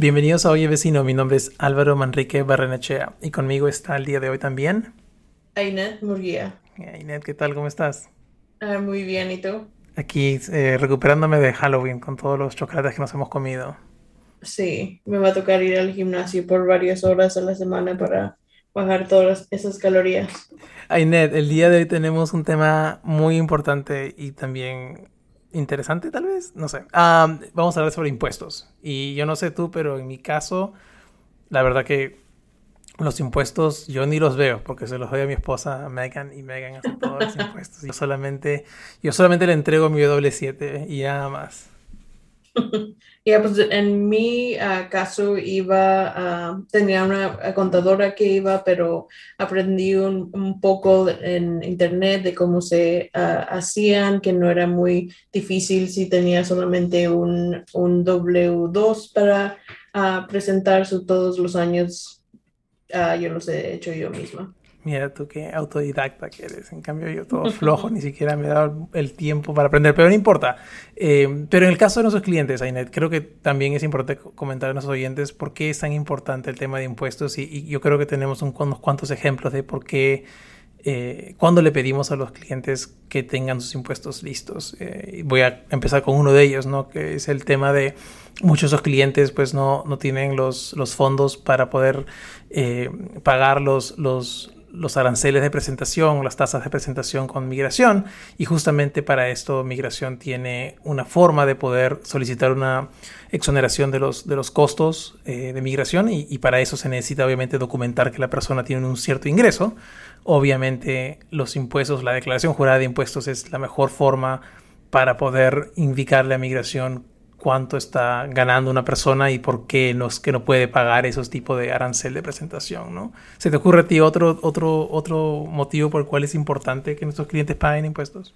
Bienvenidos a Oye Vecino, mi nombre es Álvaro Manrique Barrenechea y conmigo está el día de hoy también. Ainet Murguía. Ainet, ¿qué tal? ¿Cómo estás? Ah, muy bien, ¿y tú? Aquí eh, recuperándome de Halloween con todos los chocolates que nos hemos comido. Sí, me va a tocar ir al gimnasio por varias horas a la semana para bajar todas esas calorías. Ainet, el día de hoy tenemos un tema muy importante y también interesante, tal vez, no sé. vamos a hablar sobre impuestos. Y yo no sé tú, pero en mi caso, la verdad que los impuestos yo ni los veo porque se los doy a mi esposa Megan y Megan hace todos los impuestos. Yo solamente, yo solamente le entrego mi W7 y nada más. Ya, pues en mi ah, caso iba, tenía una contadora que iba, pero aprendí un, poco en internet de cómo se ah, hacían, que no era muy difícil si tenía solamente un, un W2 para uh, presentar todos los años. yo los he hecho yo misma. Mira tú qué autodidacta que eres. En cambio, yo todo flojo, ni siquiera me he dado el tiempo para aprender, pero no importa. Eh, pero en el caso de nuestros clientes, Ainet, creo que también es importante comentar a nuestros oyentes por qué es tan importante el tema de impuestos y, yo creo que tenemos unos cuantos ejemplos de por qué, eh, cuando le pedimos a los clientes que tengan sus impuestos listos. Eh, voy a empezar con uno de ellos, ¿no? Que es el tema de muchos de esos clientes pues no, no tienen los, los fondos para poder pagar los, los, los aranceles de presentación, las tasas de presentación con migración y justamente para esto migración tiene una forma de poder solicitar una exoneración de los, de los costos eh, de migración y, para eso se necesita obviamente documentar que la persona tiene un cierto ingreso. Obviamente los impuestos, la declaración jurada de impuestos es la mejor forma para poder indicarle a migración cuánto está ganando una persona y por qué no, que no puede pagar esos tipos de arancel de presentación, ¿no? ¿Se te ocurre a ti otro, otro, otro motivo por el cual es importante que nuestros clientes paguen impuestos?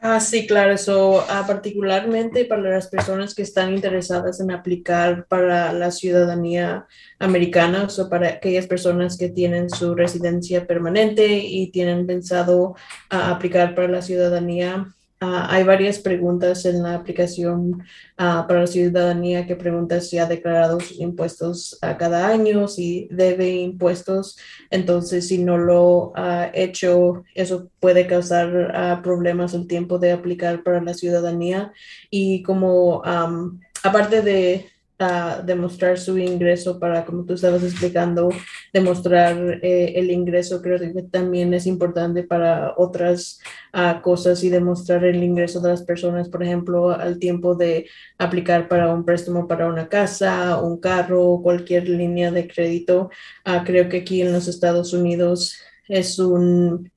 Ah, sí, claro, eso ah, particularmente para las personas que están interesadas en aplicar para la ciudadanía americana, o para aquellas personas que tienen su residencia permanente y tienen pensado ah, aplicar para la ciudadanía Ah, hay varias preguntas en la aplicación ah, para la ciudadanía que pregunta si ha declarado sus impuestos a cada año, si debe impuestos. Entonces, si no lo ha hecho, eso puede causar ah, problemas el tiempo de aplicar para la ciudadanía. Y como aparte de demostrar su ingreso para, como tú estabas explicando, demostrar eh, el ingreso, creo que también es importante para otras ah, cosas y demostrar el ingreso de las personas, por ejemplo, al tiempo de aplicar para un préstamo para una casa, un carro, cualquier línea de crédito. Ah, creo que aquí en los Estados Unidos es un,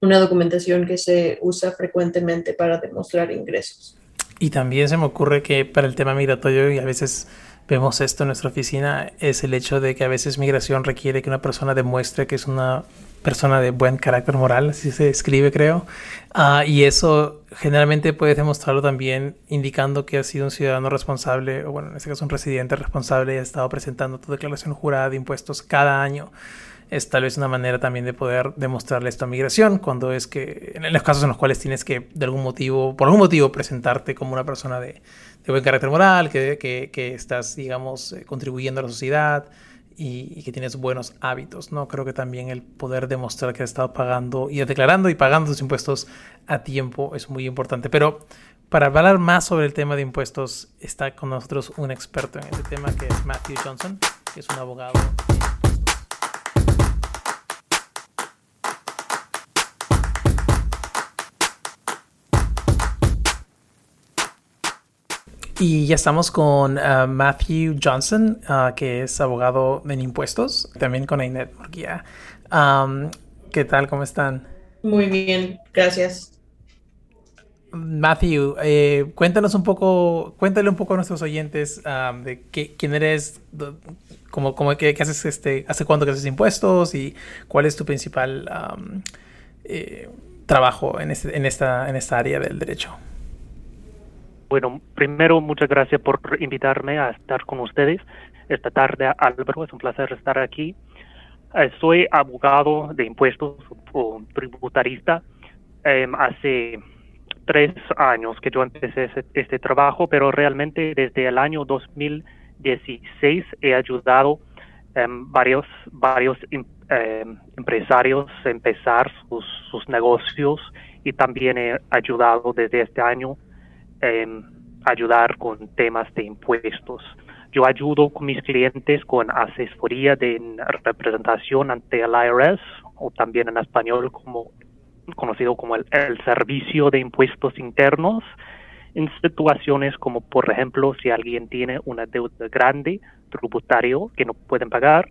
una documentación que se usa frecuentemente para demostrar ingresos. Y también se me ocurre que para el tema migratorio, y a veces vemos esto en nuestra oficina, es el hecho de que a veces migración requiere que una persona demuestre que es una persona de buen carácter moral, así se escribe creo, uh, y eso generalmente puedes demostrarlo también indicando que has sido un ciudadano responsable, o bueno, en este caso un residente responsable y has estado presentando tu declaración jurada de impuestos cada año es tal vez una manera también de poder demostrarle esto migración, cuando es que, en los casos en los cuales tienes que, de algún motivo, por algún motivo, presentarte como una persona de, buen carácter moral, que, que, estás, digamos, eh, contribuyendo a la sociedad y, que tienes buenos hábitos, ¿no? Creo que también el poder demostrar que has estado pagando y declarando y pagando tus impuestos a tiempo es muy importante. Pero para hablar más sobre el tema de impuestos, está con nosotros un experto en este tema que es Matthew Johnson, que es un abogado. Y ya estamos con uh, Matthew Johnson, uh, que es abogado en impuestos, también con Ainet Murguía. ¿Qué tal? ¿Cómo están? Muy bien, gracias. Matthew, eh, cuéntanos un poco, cuéntale un poco a nuestros oyentes de qué, quién eres, cómo, cómo qué, haces, este, hace cuánto que haces impuestos y cuál es tu principal eh, trabajo en, este, en, esta, en esta área del derecho. Bueno, primero muchas gracias por invitarme a estar con ustedes esta tarde, Álvaro. Es un placer estar aquí. Eh, soy abogado de impuestos o tributarista. Em, hace tres años que yo empecé este, trabajo, pero realmente desde el año 2016 he ayudado a em, varios, varios em, empresarios a empezar sus, sus, negocios y también he ayudado desde este año ayudar con temas de impuestos. Yo ayudo con mis clientes con asesoría de representación ante el IRS o también en español como conocido como el, servicio de impuestos internos en situaciones como por ejemplo si alguien tiene una deuda grande tributario que no pueden pagar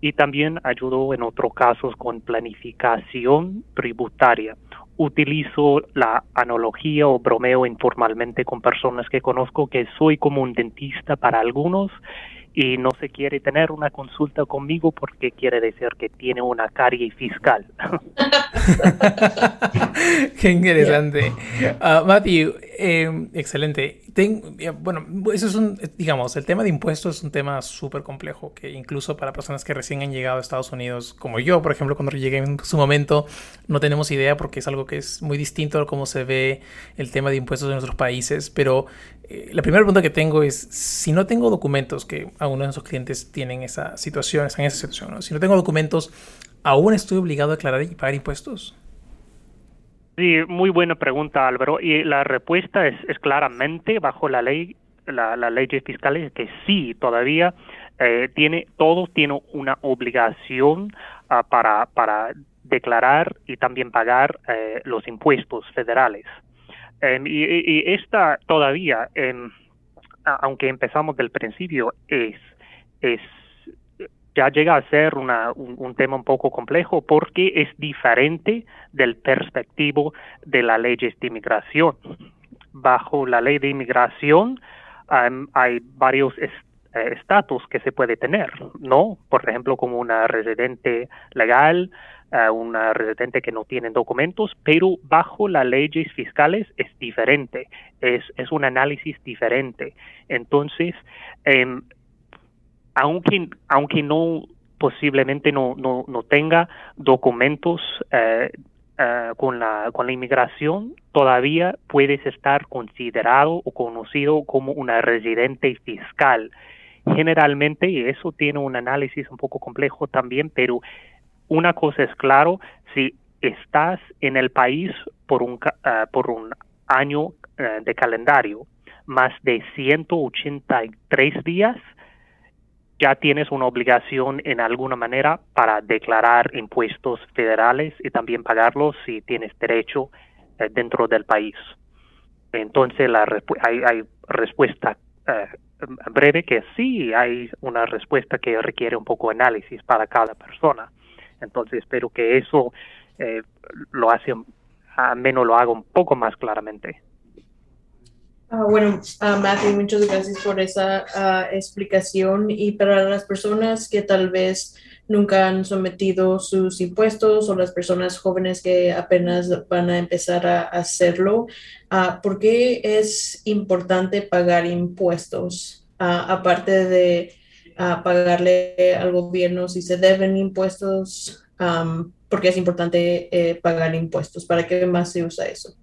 y también ayudo en otros casos con planificación tributaria. Utilizo la analogía o bromeo informalmente con personas que conozco que soy como un dentista para algunos y no se quiere tener una consulta conmigo porque quiere decir que tiene una carie fiscal. Qué interesante. Uh, Matthew, em, excelente. bueno, eso es un, digamos, el tema de impuestos es un tema súper complejo que incluso para personas que recién han llegado a Estados Unidos, como yo, por ejemplo, cuando llegué en su momento, no tenemos idea porque es algo que es muy distinto a cómo se ve el tema de impuestos en otros países, pero eh, la primera pregunta que tengo es, si no tengo documentos, que algunos de nuestros clientes tienen esa situación, están en esa situación, si no tengo documentos, ¿aún estoy obligado a declarar y pagar impuestos? Sí, muy buena pregunta, Álvaro. Y la respuesta es, claramente bajo la ley, la, ley fiscal que sí, todavía eh, tiene, todos tienen una obligación ah, para, para declarar y también pagar eh, los impuestos federales. Em, y, esta todavía, em, aunque empezamos del principio, es, es ya llega a ser una, un, tema un poco complejo porque es diferente del perspectivo de la ley de inmigración. Bajo la ley de inmigración em, hay varios eh, estatus que se puede tener, ¿no? Por ejemplo, como una residente legal, a una residente que no tiene documentos, pero bajo las leyes fiscales es diferente, es, es un análisis diferente. Entonces, eh, aunque, aunque no posiblemente no, no, no tenga documentos eh, eh, con, la, con la inmigración, todavía puedes estar considerado o conocido como una residente fiscal. Generalmente, y eso tiene un análisis un poco complejo también, pero una cosa es claro, si estás en el país por un, ah, por un año de calendario, más de 183 días, ya tienes una obligación en alguna manera para declarar impuestos federales y también pagarlos si tienes derecho eh, dentro del país. Entonces la hay, hay, respuesta eh, breve que sí, hay una respuesta que requiere un poco de análisis para cada persona. Entonces espero que eso eh, lo hace, menos lo haga un poco más claramente. Ah, bueno, uh, Matthew, muchas gracias por esa ah, explicación. Y para las personas que tal vez nunca han sometido sus impuestos o las personas jóvenes que apenas van a empezar a hacerlo, ¿por qué es importante pagar impuestos? aparte de pagarle al gobierno si se deben impuestos, porque es importante eh, pagar impuestos. ¿Para qué más se usa eso?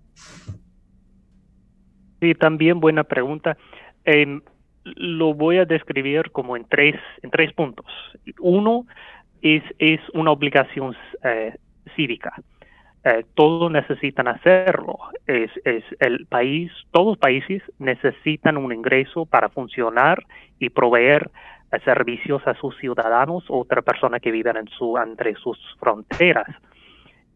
Sí, también buena pregunta. Em, lo voy a describir como en tres, en tres puntos. Uno es, es una obligación eh, cívica. Eh, todos necesitan hacerlo. Es, es el país, todos los países necesitan un ingreso para funcionar y proveer servicios a sus ciudadanos o otra persona que vive en su, entre sus fronteras.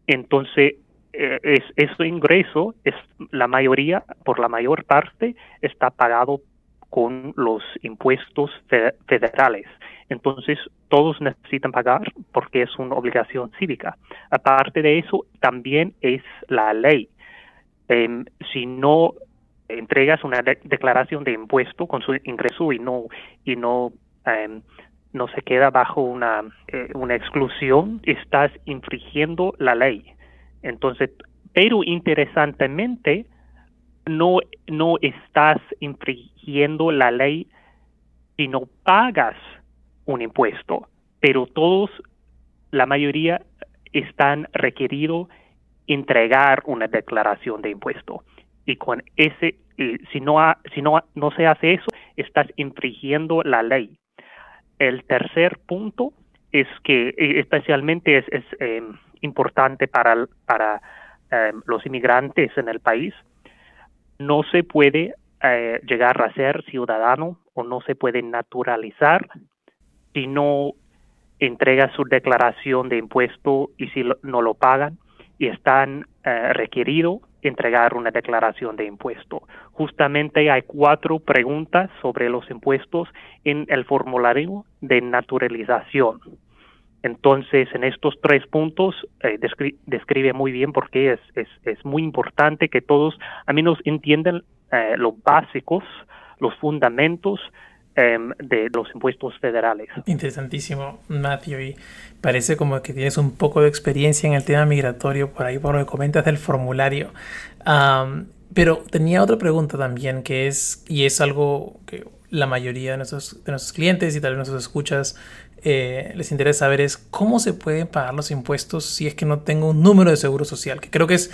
Entonces, eh, es, ese ingreso es la mayoría, por la mayor parte, está pagado con los impuestos federales. entonces todos necesitan pagar porque es una obligación cívica. Aparte de eso, también es la ley. Em, si no entregas una declaración de impuesto con su ingreso y no y no em, no se queda bajo una, eh, una exclusión, estás infringiendo la ley. Entonces, pero interesantemente, no, no estás infringiendo la ley si no pagas un impuesto, pero todos, la mayoría, están requeridos entregar una declaración de impuesto. Y con ese, si, no si no, no se hace eso, estás infringiendo la ley. El tercer punto es que especialmente es, em, importante para, para em, los inmigrantes en el país. No se puede eh, llegar a ser ciudadano o no se puede naturalizar si no entrega su declaración de impuesto y si no lo pagan y están eh, requeridos entregar una declaración de impuesto. Justamente hay cuatro preguntas sobre los impuestos en el formulario de naturalización. Entonces, en estos tres puntos eh, describe muy bien por qué es, es, es, muy importante que todos al menos entiendan eh, los básicos, los fundamentos de los impuestos federales. Interesantísimo, Matthew. Y parece como que tienes un poco de experiencia en el tema migratorio por ahí, por lo que comentas del formulario. pero tenía otra pregunta también, que es, y es algo que la mayoría de nuestros, de nuestros clientes y tal vez nuestros escuchas eh, les interesa saber es cómo se pueden pagar los impuestos si es que no tengo un número de seguro social, que creo que es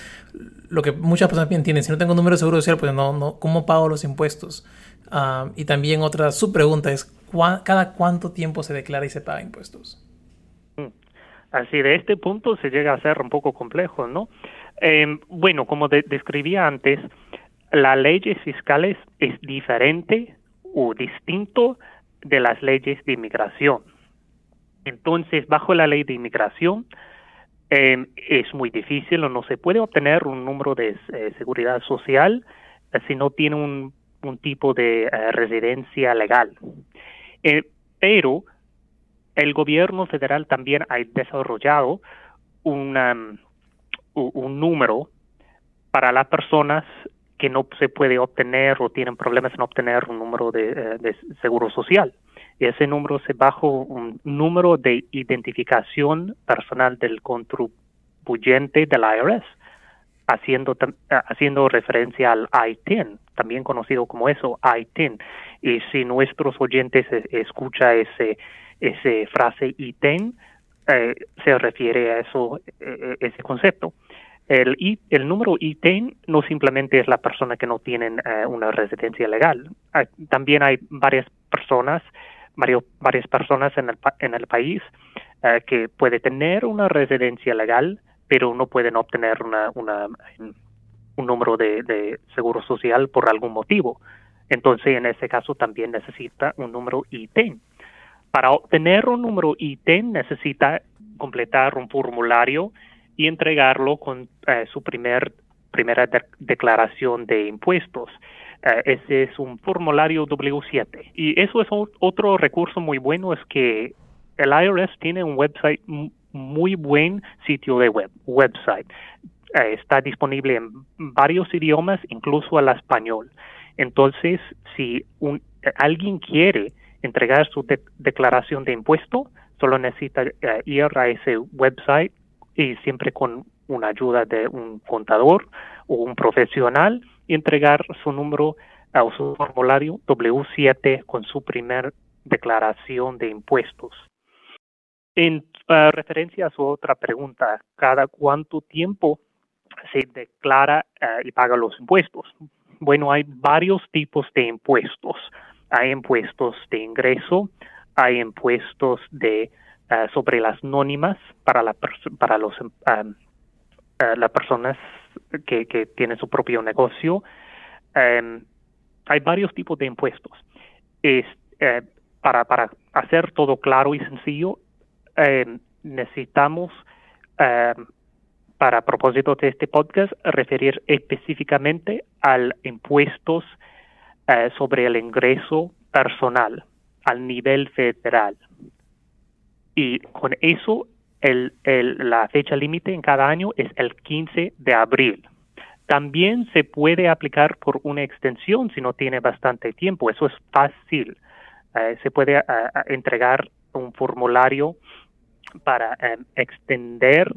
lo que muchas personas entienden. Si no tengo un número de seguro social, pues no, no ¿cómo pago los impuestos? Ah, y también otra subpregunta es, ¿cada cuánto tiempo se declara y se paga impuestos? Mm. Así, de este punto se llega a ser un poco complejo, ¿no? Em, bueno, como describía antes, las leyes fiscales es diferente o distinto de las leyes de inmigración. Entonces, bajo la ley de inmigración, em, es muy difícil o no se puede obtener un número de eh, seguridad social eh, si no tiene un un tipo de eh, residencia legal. Eh, pero el gobierno federal también ha desarrollado un número para las personas que no se puede obtener o tienen problemas en obtener un número de, eh, de seguro social. Y ese número se bajo un número de identificación personal del contribuyente del IRS haciendo, haciendo referencia al ITIN, también conocido como eso, ITIN. Y si nuestros oyentes escuchan ese, ese frase ITIN, eh, se refiere a eso, eh, ese concepto. El, el número ITIN no simplemente es la persona que no tiene eh, una residencia legal. también hay varias personas, varias personas en el, en el país que puede tener una residencia legal, pero no pueden obtener una, una, un número de, seguro social por algún motivo. Entonces, en ese caso también necesita un número ITIN. Para obtener un número ITIN necesita completar un formulario y entregarlo con eh, su primer, primera declaración de impuestos. Eh, ese es un formulario W7. Y eso es otro recurso muy bueno, es que el IRS tiene un website muy buen sitio de web, website. Eh, está disponible en varios idiomas, incluso al español. Entonces, si un, alguien quiere entregar su declaración de impuesto, solo necesita eh, ir a ese website y siempre con una ayuda de un contador o un profesional y entregar su número o su formulario W7 con su primer declaración de impuestos. En uh, referencia a su otra pregunta, ¿cada cuánto tiempo se declara uh, y paga los impuestos? Bueno, hay varios tipos de impuestos. Hay impuestos de ingreso, hay impuestos de uh, sobre las nónimas para la para los um, las personas que, que tienen su propio negocio. Um, hay varios tipos de impuestos. Es, para, para hacer todo claro y sencillo, eh, necesitamos, eh, para propósito de este podcast, referir específicamente al impuestos eh, sobre el ingreso personal. al nivel federal. Y con eso, el, la fecha límite en cada año es el 15 de abril. También se puede aplicar por una extensión si no tiene bastante tiempo. Eso es fácil. Eh, se puede entregar un formulario para extender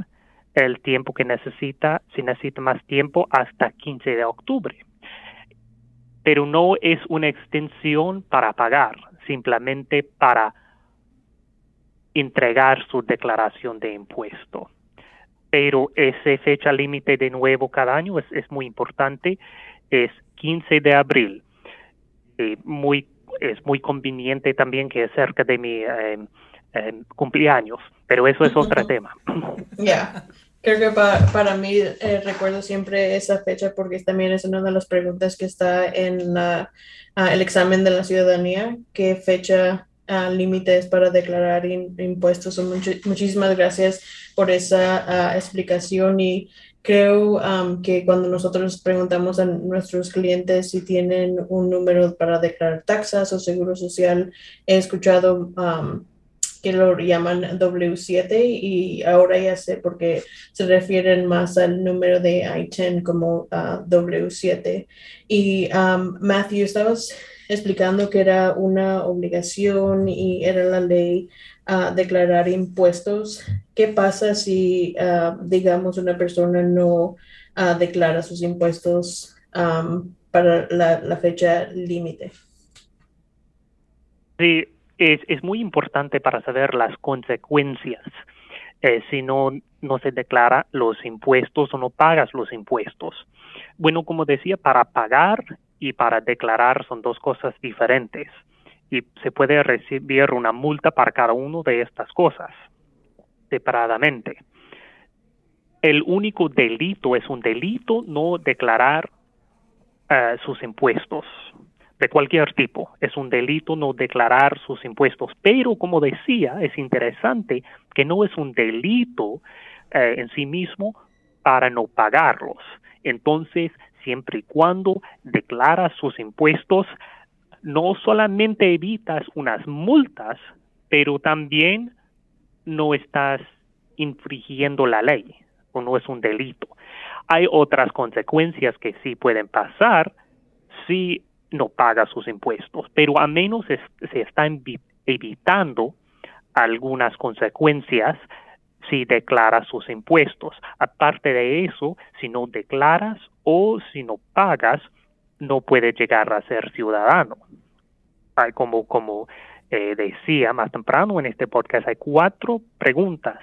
el tiempo que necesita, si necesita más tiempo, hasta 15 de octubre. Pero no es una extensión para pagar, simplemente para entregar su declaración de impuesto. Pero esa fecha límite de nuevo cada año es, es, muy importante, es 15 de abril. Eh, muy, es muy conveniente también que es cerca de mi eh, eh, cumpleaños, pero eso es otro tema. Ya, creo que para mí eh, recuerdo siempre esa fecha porque también es una de las preguntas que está en ah, el examen de la ciudadanía, qué fecha uh, límite es para declarar impuestos. muchísimas gracias por esa ah, explicación y creo que cuando nosotros preguntamos a nuestros clientes si tienen un número para declarar taxas o seguro social, he escuchado que lo llaman W7 y ahora ya sé por qué se refieren más al número de I-10 como ah, W7. Y um, Matthew, estabas explicando que era una obligación y era la ley a declarar impuestos. ¿Qué pasa si, ah, digamos, una persona no declara sus impuestos um, para la, la fecha límite? Sí, es, muy importante para saber las consecuencias. Eh, si no, no se declara los impuestos o no pagas los impuestos. Bueno, como decía, para pagar y para declarar son dos cosas diferentes y se puede recibir una multa para cada una de estas cosas separadamente. El único delito es un delito no declarar eh, sus impuestos de cualquier tipo. Es un delito no declarar sus impuestos, pero como decía, es interesante que no es un delito eh, en sí mismo para no pagarlos. Entonces, siempre y cuando declaras sus impuestos, no solamente evitas unas multas, pero también no estás infringiendo la ley o no es un delito. Hay otras consecuencias que sí pueden pasar si no paga sus impuestos, pero a menos se están evitando algunas consecuencias si declaras sus impuestos. Aparte de eso, si no declaras o si no pagas, no puedes llegar a ser ciudadano. Hay como, como eh, decía más temprano en este podcast, hay cuatro preguntas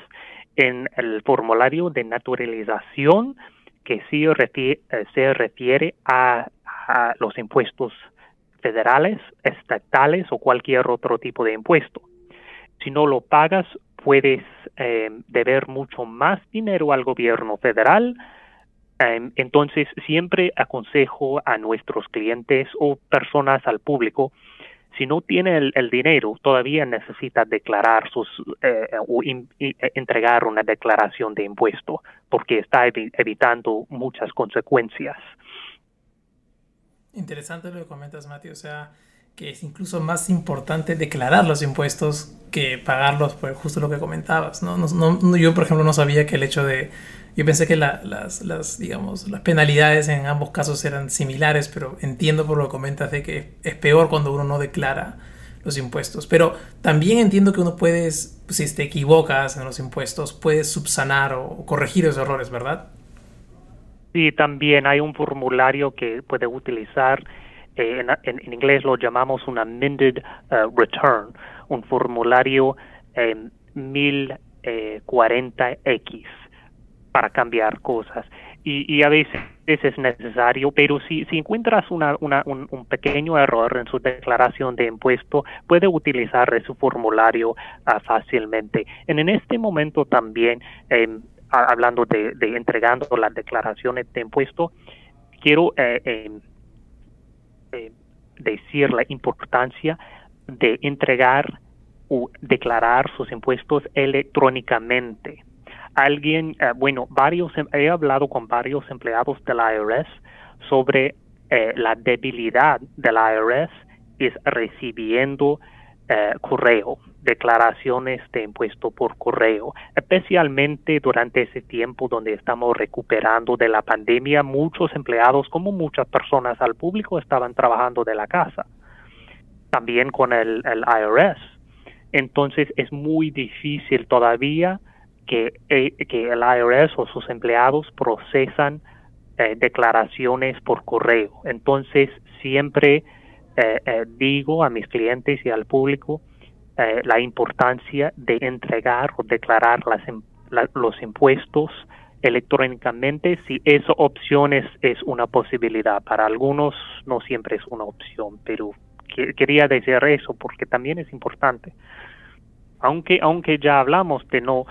en el formulario de naturalización que sí eh, se refiere a a los impuestos federales, estatales o cualquier otro tipo de impuesto. Si no lo pagas, puedes eh, deber mucho más dinero al gobierno federal. Eh, entonces, siempre aconsejo a nuestros clientes o personas al público, si no tiene el, dinero, todavía necesita declarar sus eh, o entregar una declaración de impuesto, porque está evitando muchas consecuencias. Interesante lo que comentas, Mati. O sea, que es incluso más importante declarar los impuestos que pagarlos, por justo lo que comentabas. ¿no? No, yo, por ejemplo, no sabía que el hecho de... Yo pensé que las, las, digamos, las penalidades en ambos casos eran similares, pero entiendo por lo que comentas de que es peor cuando uno no declara los impuestos. Pero también entiendo que uno puede, si te equivocas en los impuestos, puedes subsanar o corregir esos errores, ¿verdad? Sí, también hay un formulario que puede utilizar, eh, en, inglés lo llamamos un amended eh, return, un formulario 1040X eh, para cambiar cosas. Y, a veces es necesario, pero si, si encuentras una, un, pequeño error en su declaración de impuesto, puede utilizar ese formulario ah, fácilmente. en este momento también em, hablando de, entregando las declaraciones de impuesto, quiero eh, em, eh, decir la importancia de entregar o declarar sus impuestos electrónicamente. Alguien, eh, bueno, varios, em, he hablado con varios empleados del IRS sobre la debilidad del IRS es recibiendo eh, correo, declaraciones de impuesto por correo, especialmente durante ese tiempo donde estamos recuperando de la pandemia, muchos empleados, como muchas personas al público, estaban trabajando de la casa, también con el, IRS. Entonces es muy difícil todavía que, eh, el IRS o sus empleados procesan eh, declaraciones por correo. Entonces siempre eh, digo a mis clientes y al público eh, la importancia de entregar o declarar las, los impuestos electrónicamente si esa opción es, una posibilidad. Para algunos no siempre es una opción, pero quería decir eso porque también es importante. Aunque, aunque ya hablamos de no,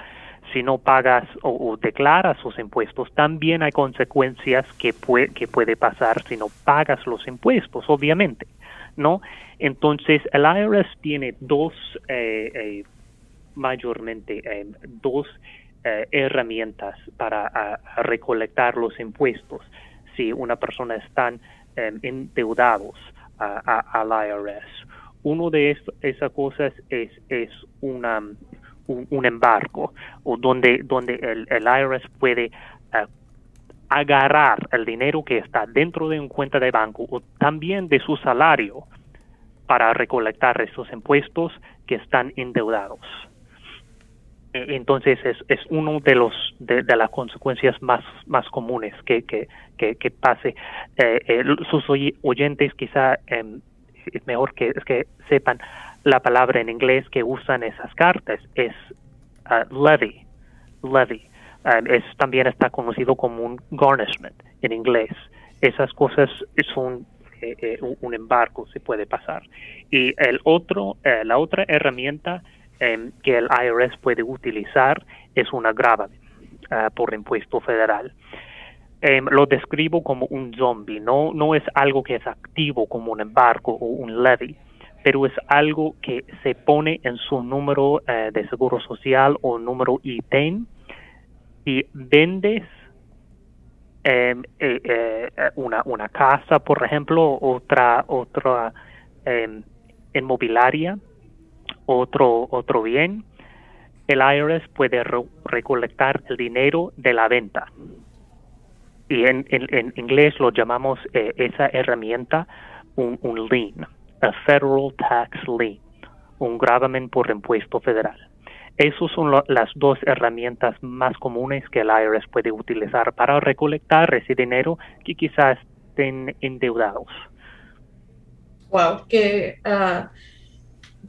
si no pagas o, declaras sus impuestos, también hay consecuencias que, puede, que puede pasar si no pagas los impuestos, obviamente. ¿No? Entonces, el IRS tiene dos, eh, eh, mayormente, eh, dos herramientas para recolectar los impuestos si una persona está endeudados al IRS. Uno de esas cosas es, es una, un, embargo, o donde, donde el, el IRS puede agarrar el dinero que está dentro de una cuenta de banco o también de su salario para recolectar esos impuestos que están endeudados. E, entonces es, es uno de los de, las consecuencias más más comunes que que, que, pase. Eh, sus oyentes quizá em, es mejor que, que sepan la palabra en inglés que usan esas cartas es uh, levy levy es, también está conocido como un garnishment en inglés. Esas cosas son eh, eh, un embargo, se puede pasar. Y el otro, eh, la otra herramienta em, que el IRS puede utilizar es una gravamen por impuesto federal. Em, lo describo como un zombie, no, no es algo que es activo como un embargo o un levy, pero es algo que se pone en su número de seguro social o número ITEN si vendes em, eh, eh, una, una casa, por ejemplo, otra, otra eh, inmobiliaria, otro, otro bien, el IRS puede recolectar el dinero de la venta. Y en, en, inglés lo llamamos eh, esa herramienta un, un lien, a federal tax lien, un gravamen por impuesto federal. Esas son las dos herramientas más comunes que el IRS puede utilizar para recolectar ese dinero que quizás estén endeudados. Wow, qué uh,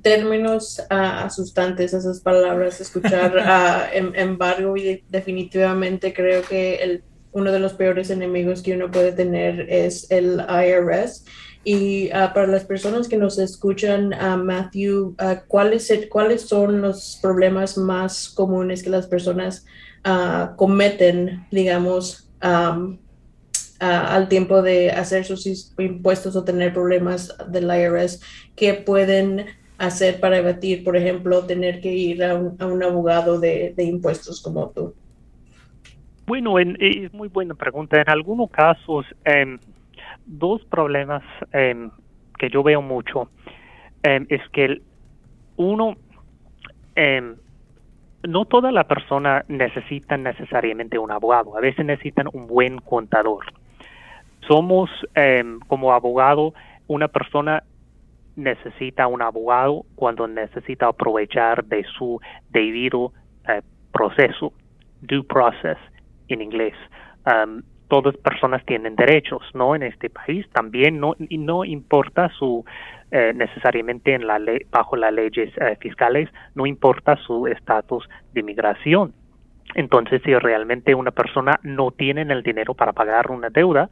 términos uh, asustantes esas palabras, escuchar uh, embargo y definitivamente creo que el, uno de los peores enemigos que uno puede tener es el IRS y ah, para las personas que nos escuchan, uh, Matthew, uh, ¿cuáles, ¿cuáles son los problemas más comunes que las personas cometen, digamos, al tiempo de hacer sus impuestos o tener problemas del IRS? ¿Qué pueden hacer para evadir, por ejemplo, tener que ir a un, abogado de, impuestos como tú? Bueno, es muy buena pregunta. En algunos casos, em, dos problemas em, que yo veo mucho em, es que uno em, no toda la persona necesita necesariamente un abogado, a veces necesitan un buen contador. Somos como abogado, una persona necesita un abogado cuando necesita aprovechar de su debido eh, proceso, due process en inglés todas personas tienen derechos, ¿no? En este país también no y no importa su eh, necesariamente bajo las leyes eh, fiscales no importa su estatus de inmigración. Entonces, si realmente una persona no tiene el dinero para pagar una deuda,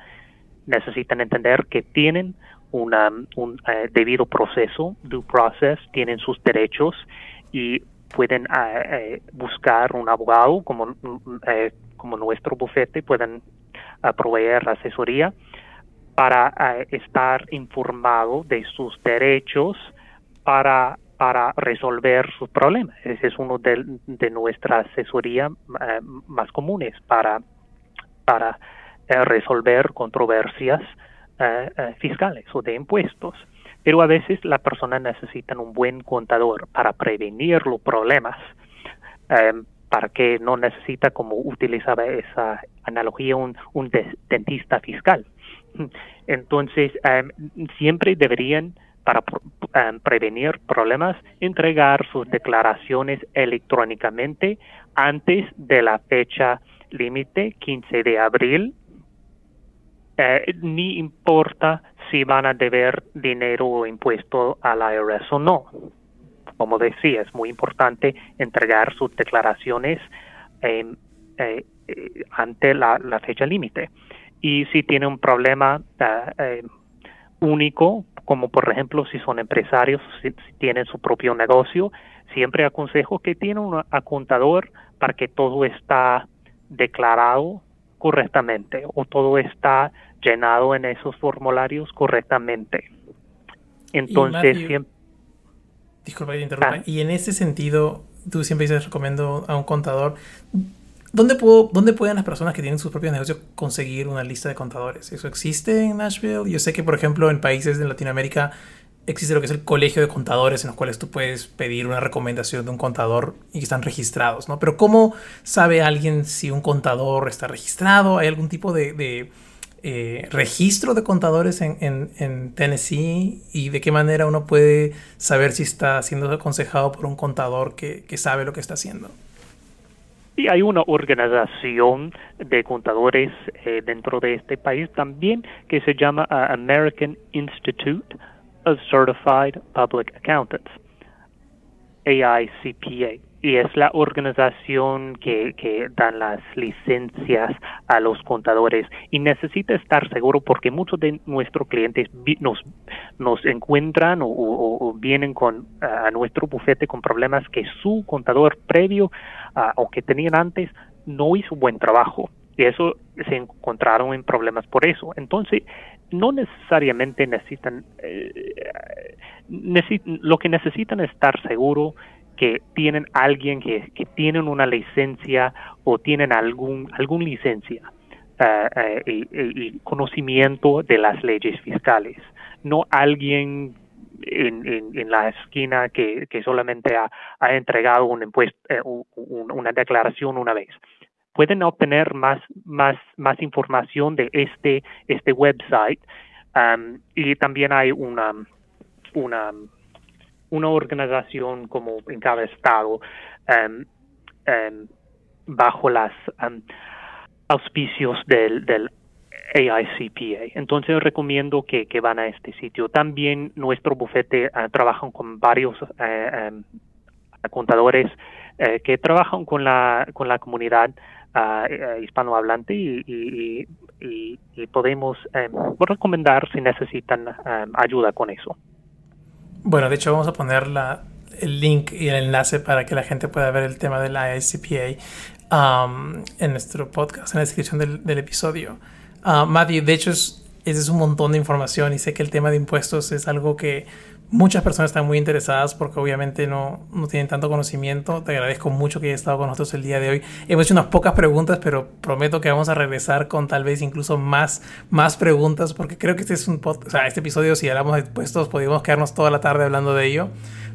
necesitan entender que tienen una, un eh, debido proceso, due process, tienen sus derechos y pueden buscar un abogado como, como nuestro bufete, pueden a proveer asesoría para eh, estar informado de sus derechos para, para resolver sus problemas. Ese es uno de, de nuestra asesoría eh, más comunes para, para eh, resolver controversias fiscales o de impuestos. pero a veces la persona necesita un buen contador para prevenir los problemas, em, para que no necesita, como utilizaba esa analogía, un, dentista fiscal. Entonces, em, siempre deberían para em, prevenir problemas, entregar sus declaraciones electrónicamente antes de la fecha límite, 15 de abril. Eh, ni importa si van a deber dinero o impuesto al IRS o no. Como decía, es muy importante entregar sus declaraciones eh, eh, ante la, fecha límite. Y si tiene un problema único, como por ejemplo si son empresarios, si, tienen su propio negocio, siempre aconsejo que tienen un contador para que todo está declarado correctamente o todo está llenado en esos formularios correctamente. Entonces, siempre... Disculpa que te interrumpa. Ah. Y en ese sentido, tú siempre dices, recomiendo a un contador. ¿Dónde, puedo, ¿Dónde pueden las personas que tienen sus propios negocios conseguir una lista de contadores? ¿Eso existe en Nashville? Yo sé que, por ejemplo, en países de Latinoamérica existe lo que es el colegio de contadores en los cuales tú puedes pedir una recomendación de un contador y que están registrados, ¿no? Pero ¿cómo sabe alguien si un contador está registrado? ¿Hay algún tipo de, eh, registro de contadores en, en, Tennessee? ¿Y de qué manera uno puede saber si está siendo aconsejado por un contador que, sabe lo que está haciendo? Y hay una organización de contadores eh, dentro de este país también que se llama uh, American Institute of Certified Public Accountants, AICPA. Y es la organización que, que dan las licencias a los contadores y necesita estar seguro porque muchos de nuestros clientes nos, nos encuentran o, vienen con, a nuestro bufete con problemas que su contador previo o que tenían antes no hizo buen trabajo y eso se encontraron en problemas por eso. Entonces, no necesariamente necesitan, eh, lo que necesitan es estar seguro que tienen alguien que, que tienen una licencia o tienen algún, algún licencia eh, y, conocimiento de las leyes fiscales, no alguien en, en, la esquina que, que solamente ha, ha entregado un impuesto, una declaración una vez pueden obtener más, más, más información de este, este website. Um, y también hay una, una, una organización como en cada estado um, um, bajo las auspicios del, del AICPA. Entonces recomiendo que, van a este sitio. También nuestro bufete uh, trabaja con varios uh, contadores uh, que trabajan con la, con la comunidad uh, hispanohablante y, podemos em, recomendar si necesitan em, ayuda con eso. Bueno, de hecho vamos a poner la, el link y el enlace para que la gente pueda ver el tema de la ICPA en nuestro podcast, en la descripción del, episodio. Uh, de hecho es, es un montón de información y sé que el tema de impuestos es algo que Muchas personas están muy interesadas porque obviamente no, no, tienen tanto conocimiento. Te agradezco mucho que hayas estado con nosotros el día de hoy. Hemos hecho unas pocas preguntas, pero prometo que vamos a regresar con tal vez incluso más, más preguntas porque creo que este es un podcast, este episodio si hablamos de impuestos podríamos quedarnos toda la tarde hablando de ello.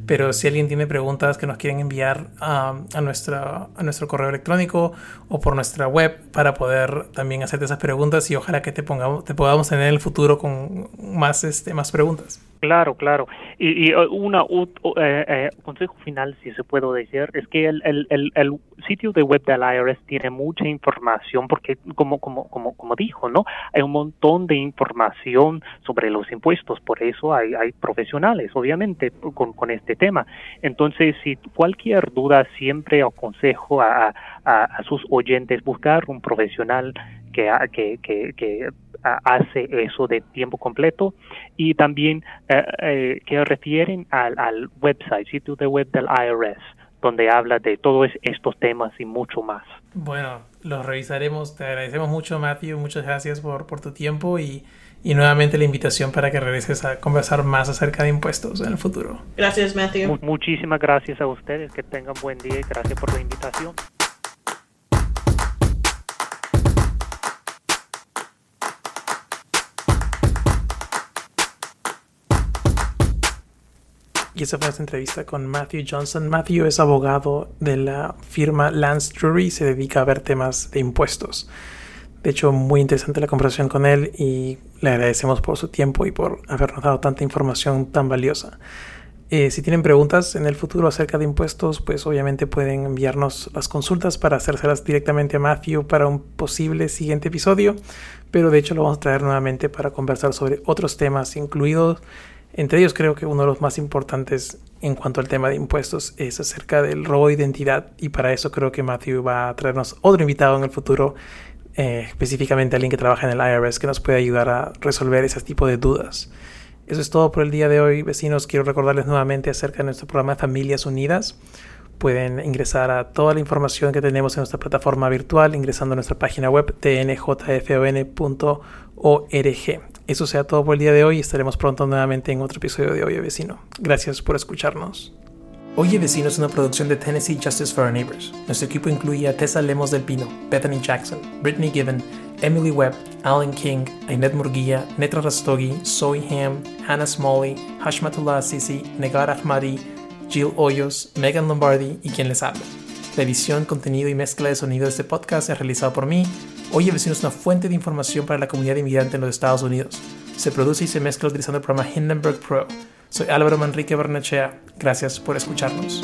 Pero si alguien tiene preguntas que nos quieren enviar a, a, nuestra, a nuestro correo electrónico o por nuestra web para poder también hacerte esas preguntas y ojalá que te, pongamos, te podamos tener en el futuro con más, este, más preguntas. Claro, claro. Y, y uh, una eh, eh, consejo final, si se puede decir, es que el, el, el, el, sitio de web del IRS tiene mucha información porque, como, como, como, como dijo, ¿no? Hay un montón de información sobre los impuestos, por eso hay, hay profesionales, obviamente, con, con este tema. Entonces, si cualquier duda, siempre aconsejo a, a, sus oyentes buscar un profesional que, hace eso de tiempo completo y también eh, eh, que refieren al, website, sitio de web del IRS, donde habla de todos estos temas y mucho más. Bueno, los revisaremos. Te agradecemos mucho, Matthew. Muchas gracias por tu tiempo y, y nuevamente la invitación para que regreses a conversar más acerca de impuestos en el futuro. Gracias, Matthew. muchísimas gracias a ustedes. Que tengan buen día y gracias por la invitación. Y esa fue nuestra entrevista con Matthew Johnson. Matthew es abogado de la firma Lance Drury y se dedica a ver temas de impuestos. De hecho, muy interesante la conversación con él y le agradecemos por su tiempo y por habernos dado tanta información tan valiosa. Eh, si tienen preguntas en el futuro acerca de impuestos, pues obviamente pueden enviarnos las consultas para hacérselas directamente a Matthew para un posible siguiente episodio, pero de hecho lo vamos a traer nuevamente para conversar sobre otros temas incluidos. Entre ellos creo que uno de los más importantes en cuanto al tema de impuestos es acerca del robo de identidad y para eso creo que Matthew va a traernos otro invitado en el futuro eh, específicamente alguien que trabaja en el IRS que nos puede ayudar a resolver ese tipo de dudas. Eso es todo por el día de hoy, vecinos. Quiero recordarles nuevamente acerca de nuestro programa Familias Unidas. Pueden ingresar a toda la información que tenemos en nuestra plataforma virtual ingresando a nuestra página web tnjfon.org. Eso sea todo por el día de hoy estaremos pronto nuevamente en otro episodio de Oye Vecino. Gracias por escucharnos. Oye Vecino es una producción de Tennessee Justice for Our Neighbors. Nuestro equipo incluye a Tessa Lemos del Pino, Bethany Jackson, Brittany Given, Emily Webb, Alan King, Ainet Murguía, Netra Rastogi, Zoe Ham, Hannah Smalley, Hashmatullah Sisi, Negar Ahmadi, Jill Hoyos, Megan Lombardi y quien les habla. La edición, contenido y mezcla de sonido de este podcast es realizado por mí. Oye Vecino es una fuente de información para la comunidad inmigrante en los Estados Unidos. Se produce y se mezcla utilizando el programa Hindenburg Pro. Soy Álvaro Manrique Barnechea. Gracias por escucharnos.